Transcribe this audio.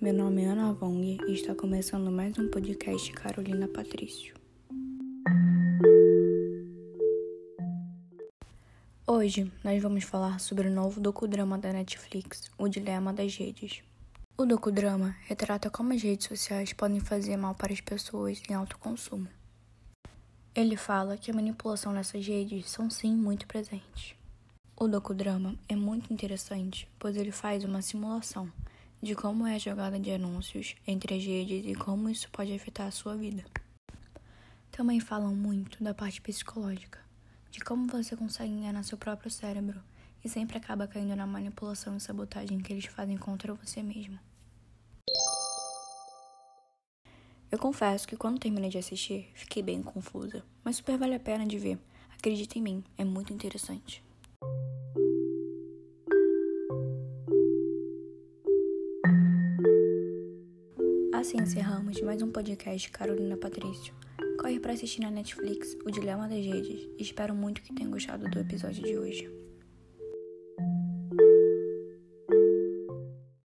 meu nome é Ana Vong e está começando mais um podcast Carolina Patrício. Hoje nós vamos falar sobre o novo docudrama da Netflix, O Dilema das Redes. O docudrama retrata como as redes sociais podem fazer mal para as pessoas em alto consumo. Ele fala que a manipulação nessas redes são sim muito presentes. O docudrama é muito interessante, pois ele faz uma simulação de como é a jogada de anúncios entre as redes e como isso pode afetar a sua vida. Também falam muito da parte psicológica, de como você consegue enganar seu próprio cérebro e sempre acaba caindo na manipulação e sabotagem que eles fazem contra você mesmo. Eu confesso que quando terminei de assistir, fiquei bem confusa, mas super vale a pena de ver. Acredita em mim, é muito interessante. Assim encerramos mais um podcast Carolina Patrício. Corre para assistir na Netflix O Dilema das Redes. Espero muito que tenham gostado do episódio de hoje.